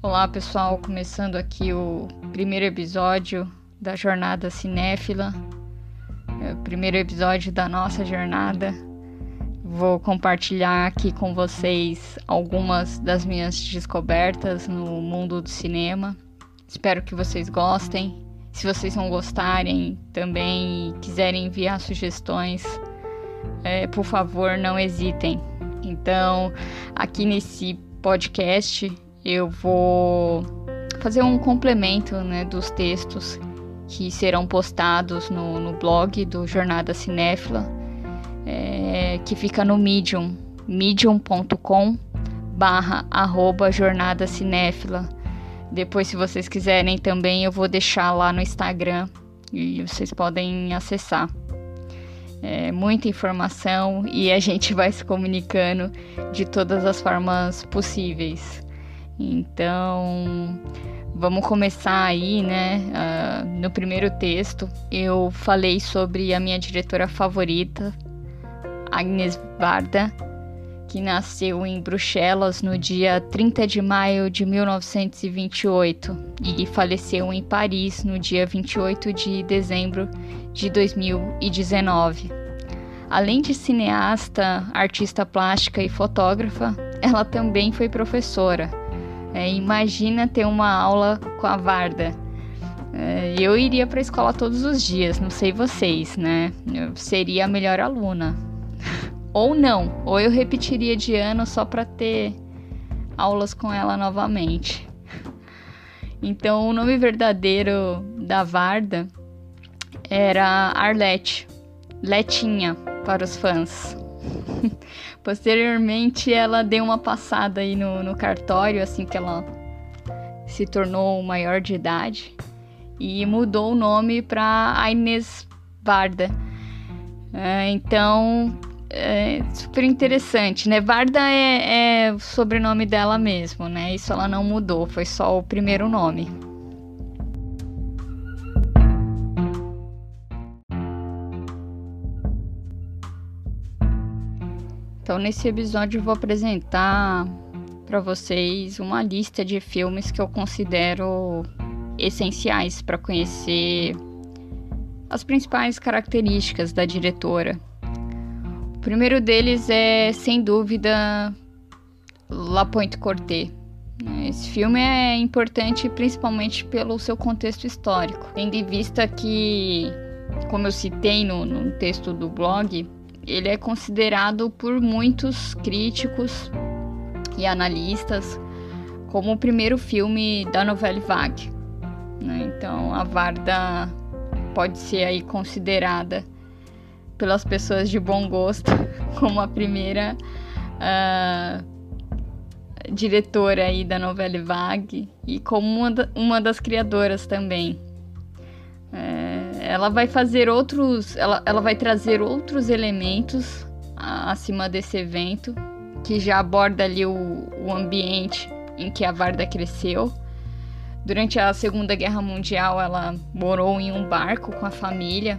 Olá pessoal, começando aqui o primeiro episódio da Jornada Cinéfila, é o primeiro episódio da nossa jornada. Vou compartilhar aqui com vocês algumas das minhas descobertas no mundo do cinema. Espero que vocês gostem. Se vocês não gostarem também e quiserem enviar sugestões, é, por favor, não hesitem. Então, aqui nesse podcast eu vou fazer um complemento né, dos textos que serão postados no, no blog do Jornada Cinéfila, é, que fica no Medium, medium.com barra Jornada Cinéfila. Depois, se vocês quiserem também, eu vou deixar lá no Instagram e vocês podem acessar. É, muita informação e a gente vai se comunicando de todas as formas possíveis. Então, vamos começar aí, né? Uh, no primeiro texto, eu falei sobre a minha diretora favorita, Agnes Varda, que nasceu em Bruxelas no dia 30 de maio de 1928 e faleceu em Paris no dia 28 de dezembro de 2019. Além de cineasta, artista plástica e fotógrafa, ela também foi professora é, imagina ter uma aula com a Varda. É, eu iria para a escola todos os dias, não sei vocês, né? Eu seria a melhor aluna. ou não, ou eu repetiria de ano só para ter aulas com ela novamente. Então, o nome verdadeiro da Varda era Arlete, Letinha para os fãs. Posteriormente, ela deu uma passada aí no, no cartório, assim que ela se tornou maior de idade, e mudou o nome para Aines Varda. É, então, é super interessante, né? Varda é, é o sobrenome dela mesmo, né? Isso ela não mudou, foi só o primeiro nome. Então, nesse episódio, eu vou apresentar para vocês uma lista de filmes que eu considero essenciais para conhecer as principais características da diretora. O primeiro deles é, sem dúvida, La Pointe Corté. Esse filme é importante principalmente pelo seu contexto histórico, tendo em vista que, como eu citei no, no texto do blog, ele é considerado por muitos críticos e analistas como o primeiro filme da novela vague. Né? Então, a Varda pode ser aí considerada pelas pessoas de bom gosto como a primeira uh, diretora aí da novela vague e como uma, da, uma das criadoras também. Ela vai fazer outros, ela, ela vai trazer outros elementos acima desse evento que já aborda ali o, o ambiente em que a Varda cresceu. Durante a Segunda Guerra Mundial, ela morou em um barco com a família.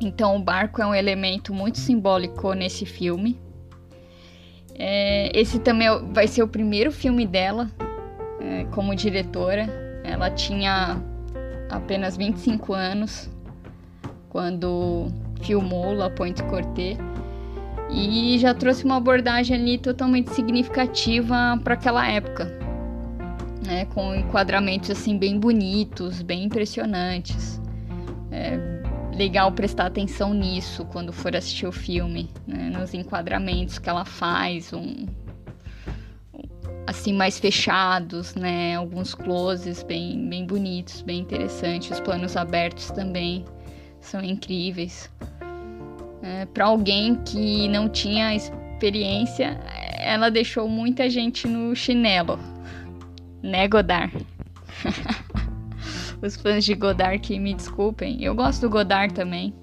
Então, o barco é um elemento muito simbólico nesse filme. É, esse também é vai ser o primeiro filme dela é, como diretora. Ela tinha apenas 25 anos quando filmou La Pointe Corté e já trouxe uma abordagem ali totalmente significativa para aquela época, né, com enquadramentos assim bem bonitos, bem impressionantes. É legal prestar atenção nisso quando for assistir o filme, né, nos enquadramentos que ela faz, um, assim mais fechados, né? Alguns closes bem, bem bonitos, bem interessantes. Os planos abertos também são incríveis. É, Para alguém que não tinha experiência, ela deixou muita gente no chinelo, né, Godard? Os fãs de Godard que me desculpem. Eu gosto do Godard também,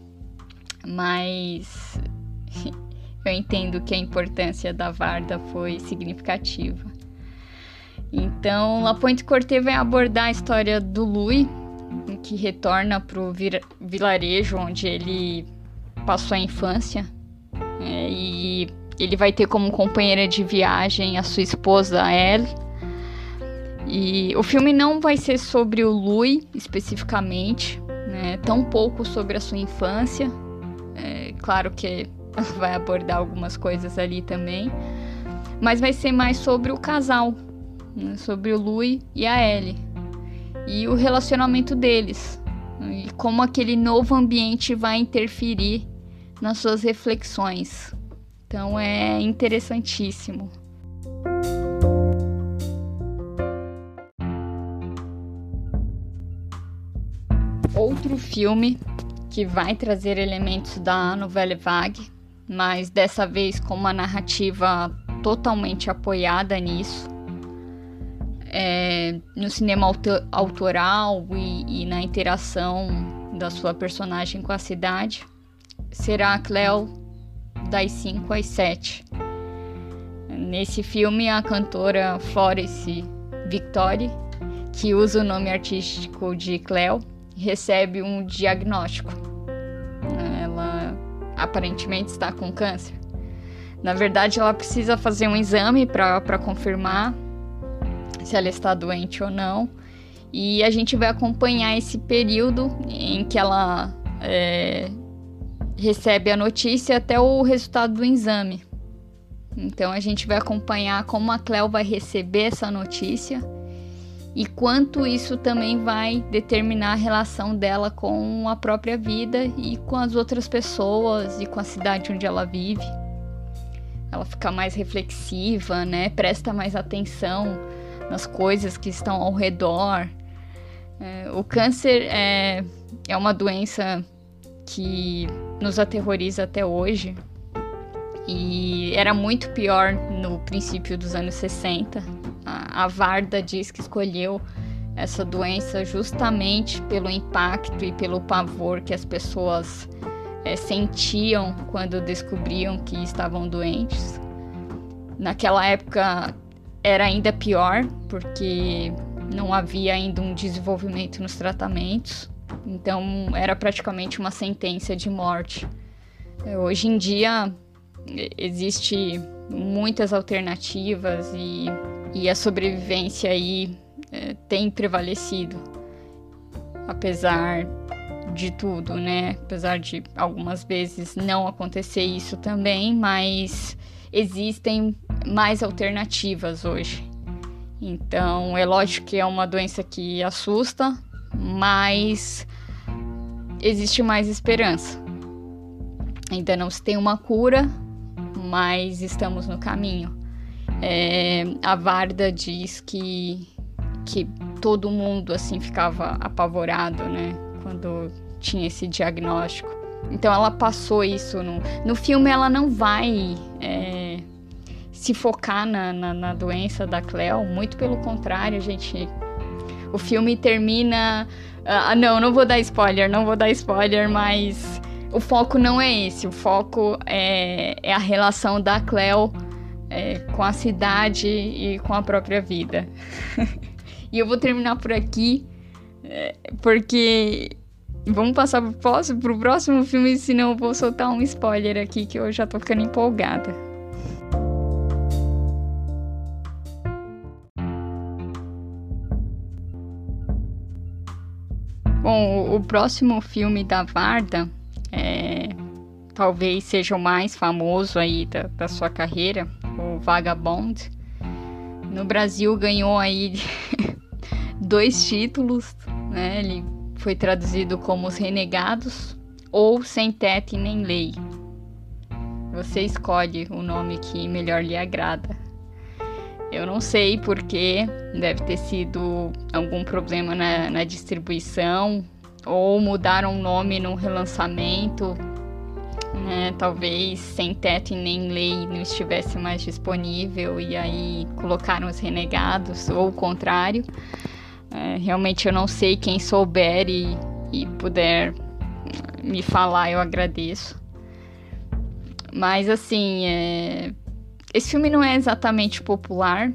mas eu entendo que a importância da Varda foi significativa. Então, La Pointe Corté vai abordar a história do Louis, que retorna para o vilarejo onde ele passou a infância. É, e ele vai ter como companheira de viagem a sua esposa Elle. E o filme não vai ser sobre o Louis especificamente, né? tão pouco sobre a sua infância. É, claro que vai abordar algumas coisas ali também, mas vai ser mais sobre o casal, né? sobre o Louis e a Ellie e o relacionamento deles e como aquele novo ambiente vai interferir nas suas reflexões. Então é interessantíssimo. Outro filme que vai trazer elementos da novela vague, mas dessa vez com uma narrativa totalmente apoiada nisso. É, no cinema autoral e, e na interação da sua personagem com a cidade será a Cleo das 5 às 7. Nesse filme, a cantora Florence Victory, que usa o nome artístico de Cleo, recebe um diagnóstico. Ela aparentemente está com câncer. Na verdade, ela precisa fazer um exame para confirmar se ela está doente ou não. E a gente vai acompanhar esse período em que ela é, recebe a notícia até o resultado do exame. Então a gente vai acompanhar como a Cleo vai receber essa notícia e quanto isso também vai determinar a relação dela com a própria vida e com as outras pessoas e com a cidade onde ela vive. Ela fica mais reflexiva, né? Presta mais atenção nas coisas que estão ao redor. É, o câncer é, é uma doença que nos aterroriza até hoje. E era muito pior no princípio dos anos 60. A, a Varda diz que escolheu essa doença justamente pelo impacto e pelo pavor que as pessoas é, sentiam quando descobriam que estavam doentes. Naquela época era ainda pior, porque não havia ainda um desenvolvimento nos tratamentos. Então era praticamente uma sentença de morte. Hoje em dia existe muitas alternativas e, e a sobrevivência aí é, tem prevalecido, apesar de tudo, né? Apesar de algumas vezes não acontecer isso também, mas existem mais alternativas hoje. Então, é lógico que é uma doença que assusta, mas existe mais esperança. Ainda não se tem uma cura, mas estamos no caminho. É, a Varda diz que, que todo mundo assim ficava apavorado, né, quando tinha esse diagnóstico. Então ela passou isso no, no filme. Ela não vai é, se focar na, na, na doença da Cleo, muito pelo contrário, a gente o filme termina. Ah, não, não vou dar spoiler, não vou dar spoiler, mas o foco não é esse. O foco é, é a relação da Cleo é, com a cidade e com a própria vida. e eu vou terminar por aqui, é, porque vamos passar para o próximo filme, senão eu vou soltar um spoiler aqui que eu já tô ficando empolgada. Bom, o próximo filme da Varda é, talvez seja o mais famoso aí da, da sua carreira, o Vagabond. No Brasil ganhou aí dois títulos, né? Ele foi traduzido como Os Renegados ou Sem Teto e Nem Lei. Você escolhe o nome que melhor lhe agrada. Eu não sei porque, deve ter sido algum problema na, na distribuição ou mudaram o nome no relançamento. Né? Talvez Sem Teto e Nem Lei não estivesse mais disponível e aí colocaram os renegados, ou o contrário. É, realmente eu não sei quem souber e, e puder me falar, eu agradeço. Mas assim, é... esse filme não é exatamente popular.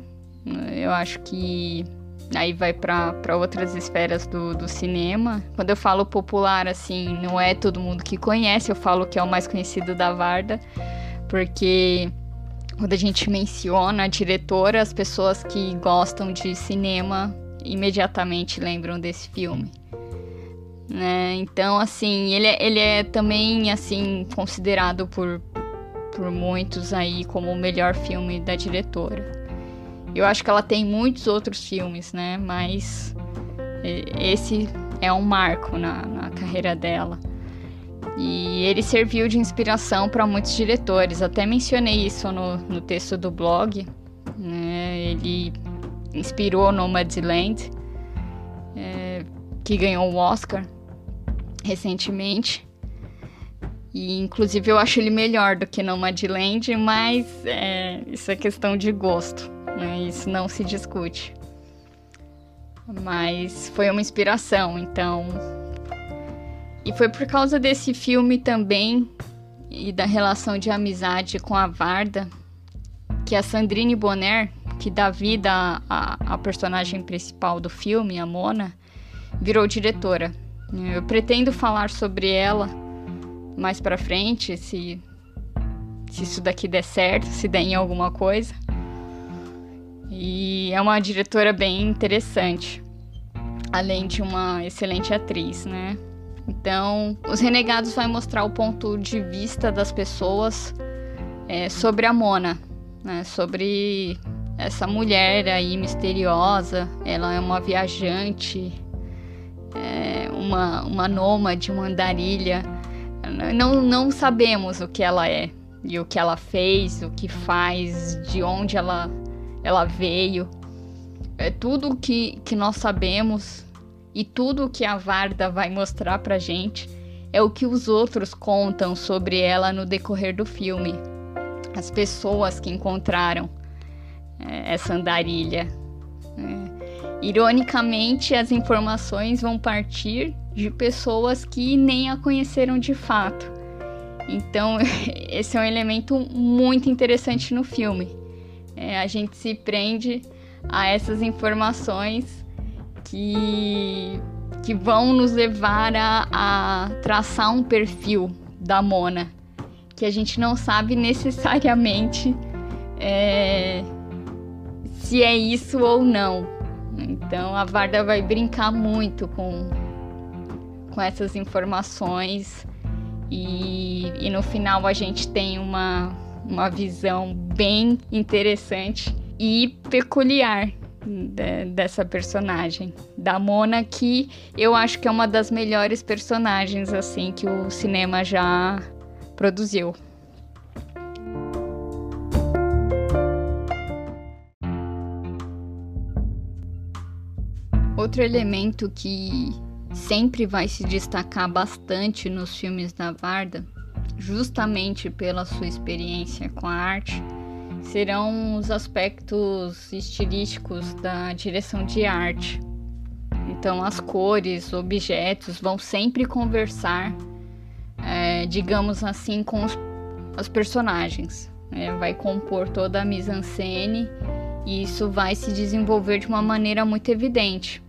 Eu acho que aí vai para outras esferas do, do cinema. Quando eu falo popular, assim, não é todo mundo que conhece, eu falo que é o mais conhecido da Varda, porque quando a gente menciona a diretora, as pessoas que gostam de cinema imediatamente lembram desse filme. Né? Então, assim, ele, é, ele é também, assim, considerado por, por muitos aí como o melhor filme da diretora. Eu acho que ela tem muitos outros filmes, né? Mas esse é um marco na, na carreira dela. E ele serviu de inspiração para muitos diretores. Até mencionei isso no, no texto do blog. Né? Ele inspirou Nomadland, é, que ganhou o Oscar recentemente. E inclusive eu acho ele melhor do que Nomadland, mas é, isso é questão de gosto né? Isso não se discute. Mas foi uma inspiração, então. E foi por causa desse filme também e da relação de amizade com a Varda que a Sandrine Bonner, que dá vida à personagem principal do filme, a Mona, virou diretora. Eu pretendo falar sobre ela mais para frente, se se isso daqui der certo, se der em alguma coisa. E é uma diretora bem interessante, além de uma excelente atriz, né? Então, Os Renegados vai mostrar o ponto de vista das pessoas é, sobre a Mona, né? Sobre essa mulher aí misteriosa. Ela é uma viajante, é, uma, uma nômade, uma andarilha. Não, não sabemos o que ela é e o que ela fez, o que faz, de onde ela ela veio. É tudo que, que nós sabemos e tudo que a Varda vai mostrar pra gente é o que os outros contam sobre ela no decorrer do filme. As pessoas que encontraram é, essa andarilha. É. Ironicamente, as informações vão partir de pessoas que nem a conheceram de fato. Então, esse é um elemento muito interessante no filme é, a gente se prende a essas informações que, que vão nos levar a, a traçar um perfil da Mona, que a gente não sabe necessariamente é, se é isso ou não. Então a Varda vai brincar muito com, com essas informações e, e no final a gente tem uma, uma visão bem interessante e peculiar de, dessa personagem, da Mona, que eu acho que é uma das melhores personagens assim que o cinema já produziu. Outro elemento que sempre vai se destacar bastante nos filmes da Varda, justamente pela sua experiência com a arte, serão os aspectos estilísticos da direção de arte. Então, as cores, objetos vão sempre conversar, é, digamos assim, com os, os personagens. É, vai compor toda a mise-en-scène e isso vai se desenvolver de uma maneira muito evidente.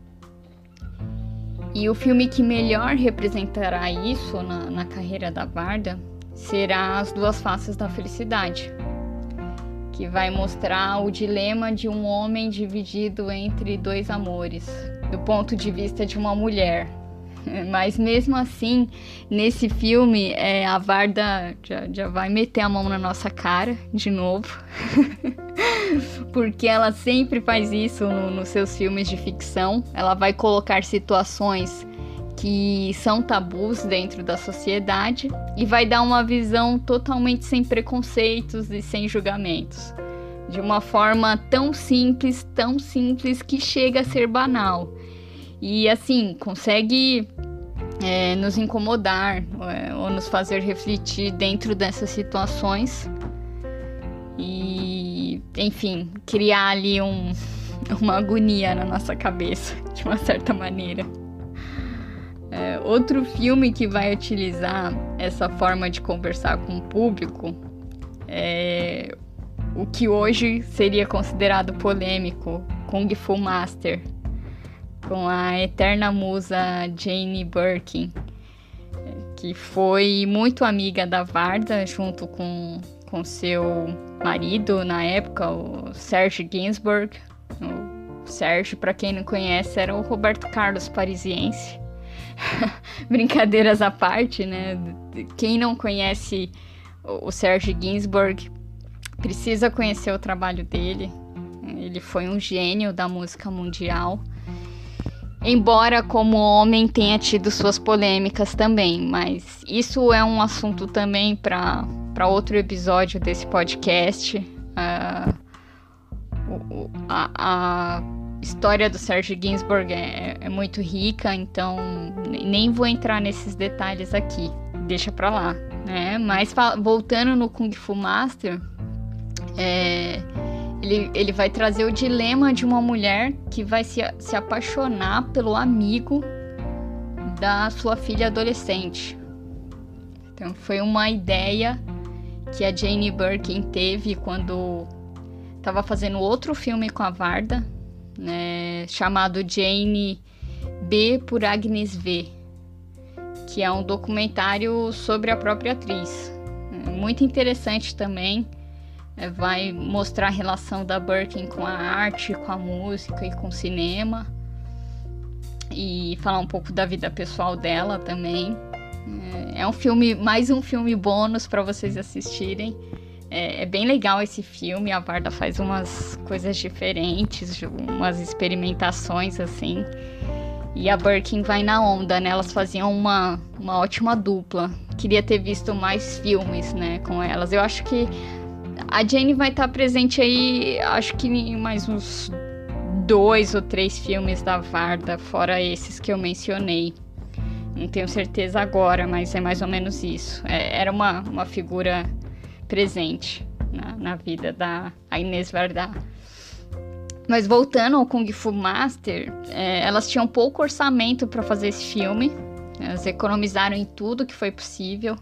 E o filme que melhor representará isso na, na carreira da Varda será As Duas Faces da Felicidade, que vai mostrar o dilema de um homem dividido entre dois amores, do ponto de vista de uma mulher. Mas mesmo assim, nesse filme, é, a Varda já, já vai meter a mão na nossa cara de novo. Porque ela sempre faz isso no, nos seus filmes de ficção. Ela vai colocar situações que são tabus dentro da sociedade e vai dar uma visão totalmente sem preconceitos e sem julgamentos. de uma forma tão simples, tão simples que chega a ser banal. E assim, consegue é, nos incomodar é, ou nos fazer refletir dentro dessas situações e, enfim, criar ali um, uma agonia na nossa cabeça, de uma certa maneira. É, outro filme que vai utilizar essa forma de conversar com o público é o que hoje seria considerado polêmico, Kung Fu Master, com a eterna musa Jane Birkin, que foi muito amiga da Varda, junto com, com seu marido na época, o Serge Gainsbourg. O Serge, para quem não conhece, era o Roberto Carlos parisiense. Brincadeiras à parte, né? Quem não conhece o Serge Gainsbourg precisa conhecer o trabalho dele. Ele foi um gênio da música mundial. Embora, como homem, tenha tido suas polêmicas também, mas isso é um assunto também para outro episódio desse podcast. Uh, a, a, história do Serge Gainsbourg é, é muito rica, então nem vou entrar nesses detalhes aqui, deixa pra lá, né? Mas voltando no Kung Fu Master, é, ele, ele vai trazer o dilema de uma mulher que vai se, se apaixonar pelo amigo da sua filha adolescente. Então foi uma ideia que a Jane Birkin teve quando estava fazendo outro filme com a Varda, né, chamado Jane B por Agnes V, que é um documentário sobre a própria atriz. Muito interessante também. É, vai mostrar a relação da Birkin com a arte, com a música e com o cinema. E falar um pouco da vida pessoal dela também. É, é um filme, mais um filme bônus para vocês assistirem. É, é, bem legal esse filme, a Varda faz umas coisas diferentes, umas experimentações assim. E a Birkin vai na onda, né? Elas faziam uma, uma ótima dupla. Queria ter visto mais filmes, né, com elas. Eu acho que a Jane vai estar presente aí, acho que em mais uns dois ou três filmes da Varda, fora esses que eu mencionei. Não tenho certeza agora, mas é mais ou menos isso. É, era uma, uma figura presente na, na vida da Inês Varda. Mas voltando ao Kung Fu Master, é, elas tinham pouco orçamento para fazer esse filme. Elas economizaram em tudo que foi possível.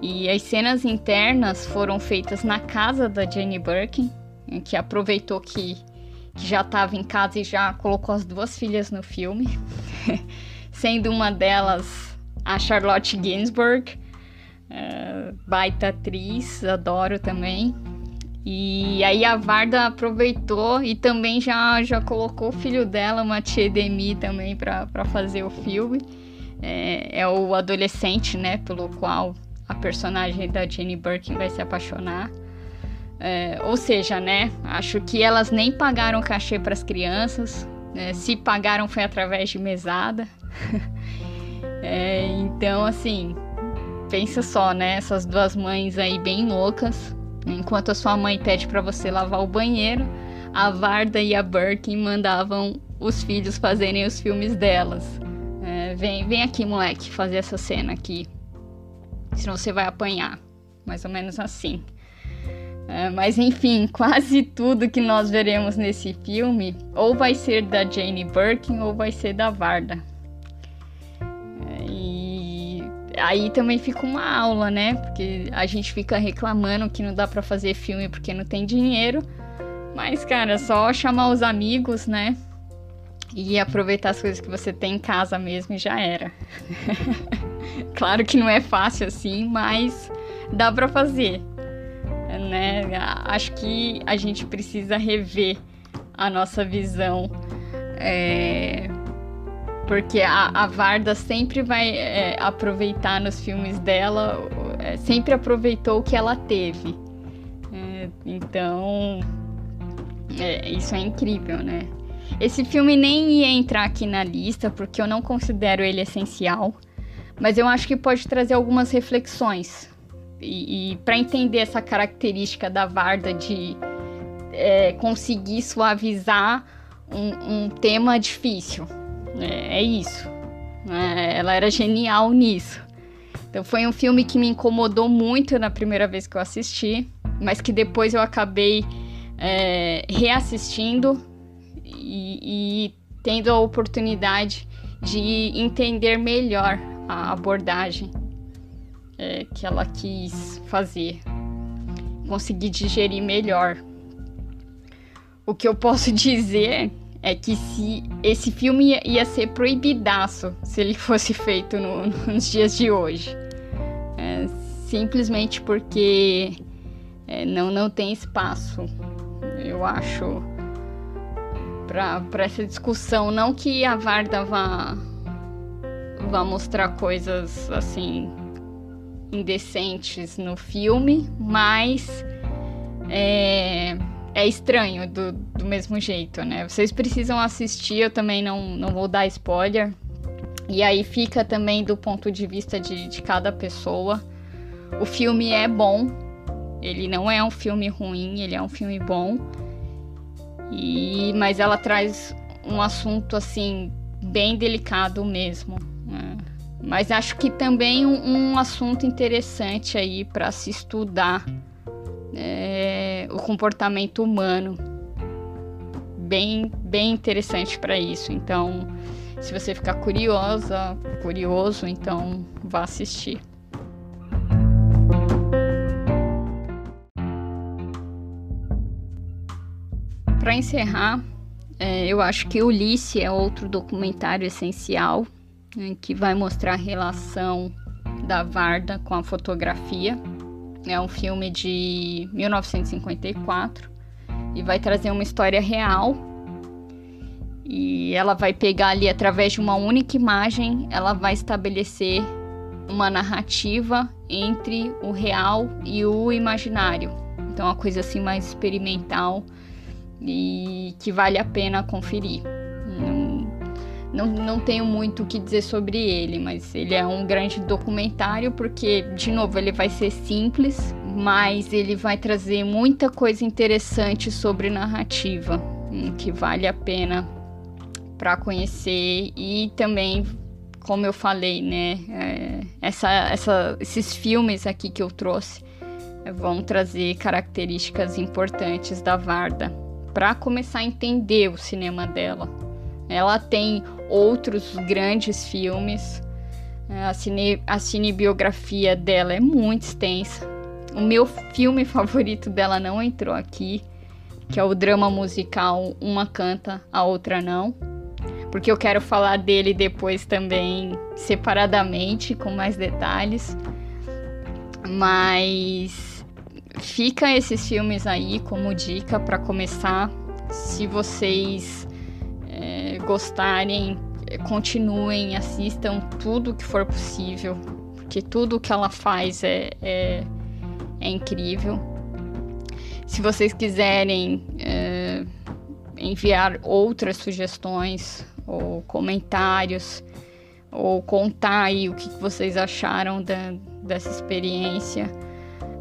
E as cenas internas foram feitas na casa da Jenny Birkin, que aproveitou que, que já estava em casa e já colocou as duas filhas no filme, sendo uma delas a Charlotte Gainsbourg, uh, baita atriz, adoro também. E aí a Varda aproveitou e também já, já colocou o filho dela, Mathieu Demi, também para fazer o filme. É, é o adolescente, né, pelo qual a personagem da Jenny Birkin vai se apaixonar. É, ou seja, né? Acho que elas nem pagaram cachê para as crianças. Né, se pagaram foi através de mesada. é, então, assim, pensa só, né? Essas duas mães aí bem loucas. Enquanto a sua mãe pede para você lavar o banheiro, a Varda e a Birkin mandavam os filhos fazerem os filmes delas. É, vem, vem aqui, moleque, fazer essa cena aqui senão você vai apanhar. Mais ou menos assim. É, mas enfim, quase tudo que nós veremos nesse filme ou vai ser da Jane Birkin ou vai ser da Varda. E aí também fica uma aula, né? Porque a gente fica reclamando que não dá para fazer filme porque não tem dinheiro. Mas, cara, é só chamar os amigos, né? E aproveitar as coisas que você tem em casa mesmo e já era. claro que não é fácil assim, mas dá para fazer. Né? Acho que a gente precisa rever a nossa visão. É... Porque a, a, Varda sempre vai é, aproveitar nos filmes dela, é, sempre aproveitou o que ela teve. É, então, é, isso é incrível, né? Esse filme nem ia entrar aqui na lista porque eu não considero ele essencial, mas eu acho que pode trazer algumas reflexões. E, e para entender essa característica da Varda de é, conseguir suavizar um, um tema difícil. É, é isso. É, ela era genial nisso. Então foi um filme que me incomodou muito na primeira vez que eu assisti, mas que depois eu acabei é, reassistindo e, e tendo a oportunidade de entender melhor a abordagem é, que ela quis fazer. Consegui digerir melhor. O que eu posso dizer é que se esse filme ia, ia ser proibidaço se ele fosse feito no, nos dias de hoje. É, simplesmente porque é, não, não tem espaço, eu acho, para essa discussão. Não que a Varda vá, vá mostrar coisas assim indecentes no filme, mas é, é estranho do, do mesmo jeito, né? Vocês precisam assistir, eu também não, não vou dar spoiler. E aí fica também do ponto de vista de, de cada pessoa. O filme é bom, ele não é um filme ruim, ele é um filme bom. E mas ela traz um assunto assim bem delicado mesmo. Né? Mas acho que também um, um assunto interessante aí para se estudar é, o comportamento humano. Bem, bem interessante para isso. Então, se você ficar curiosa, curioso, então vá assistir. Para encerrar, é, eu acho que Ulisse é outro documentário essencial né, que vai mostrar a relação da Varda com a fotografia é um filme de 1954 e vai trazer uma história real. E ela vai pegar ali através de uma única imagem, ela vai estabelecer uma narrativa entre o real e o imaginário. Então, uma coisa assim mais experimental e que vale a pena conferir. Não, não tenho muito o que dizer sobre ele, mas ele é um grande documentário porque, de novo, ele vai ser simples, mas ele vai trazer muita coisa interessante sobre narrativa, hum, que vale a pena para conhecer e também, como eu falei, né, é, essa, essa, esses filmes aqui que eu trouxe é, vão trazer características importantes da Varda para começar a entender o cinema dela. Ela tem outros grandes filmes. É, a, cine, a cinebiografia dela é muito extensa. O meu filme favorito dela não entrou aqui, que é o drama musical Uma Canta, a Outra Não. Porque eu quero falar dele depois também separadamente, com mais detalhes. Mas fica esses filmes aí como dica para começar. Se vocês gostarem, continuem, assistam tudo que for possível, porque tudo que ela faz é, é, é incrível. Se vocês quiserem é, enviar outras sugestões ou comentários, ou contar aí o que vocês acharam da, dessa experiência.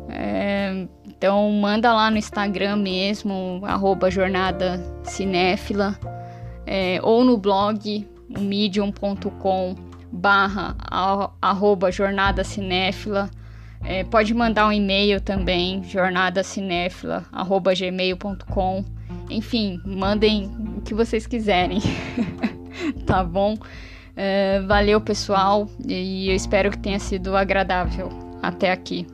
É, então manda lá no Instagram mesmo, jornada cinéfila é, ou no blog medium.com barra arroba jornada cinéfila. É, pode mandar um e-mail também, jornadacinéfila, arroba gmail.com. Enfim, mandem o que vocês quiserem, tá bom? É, valeu, pessoal, e eu espero que tenha sido agradável até aqui.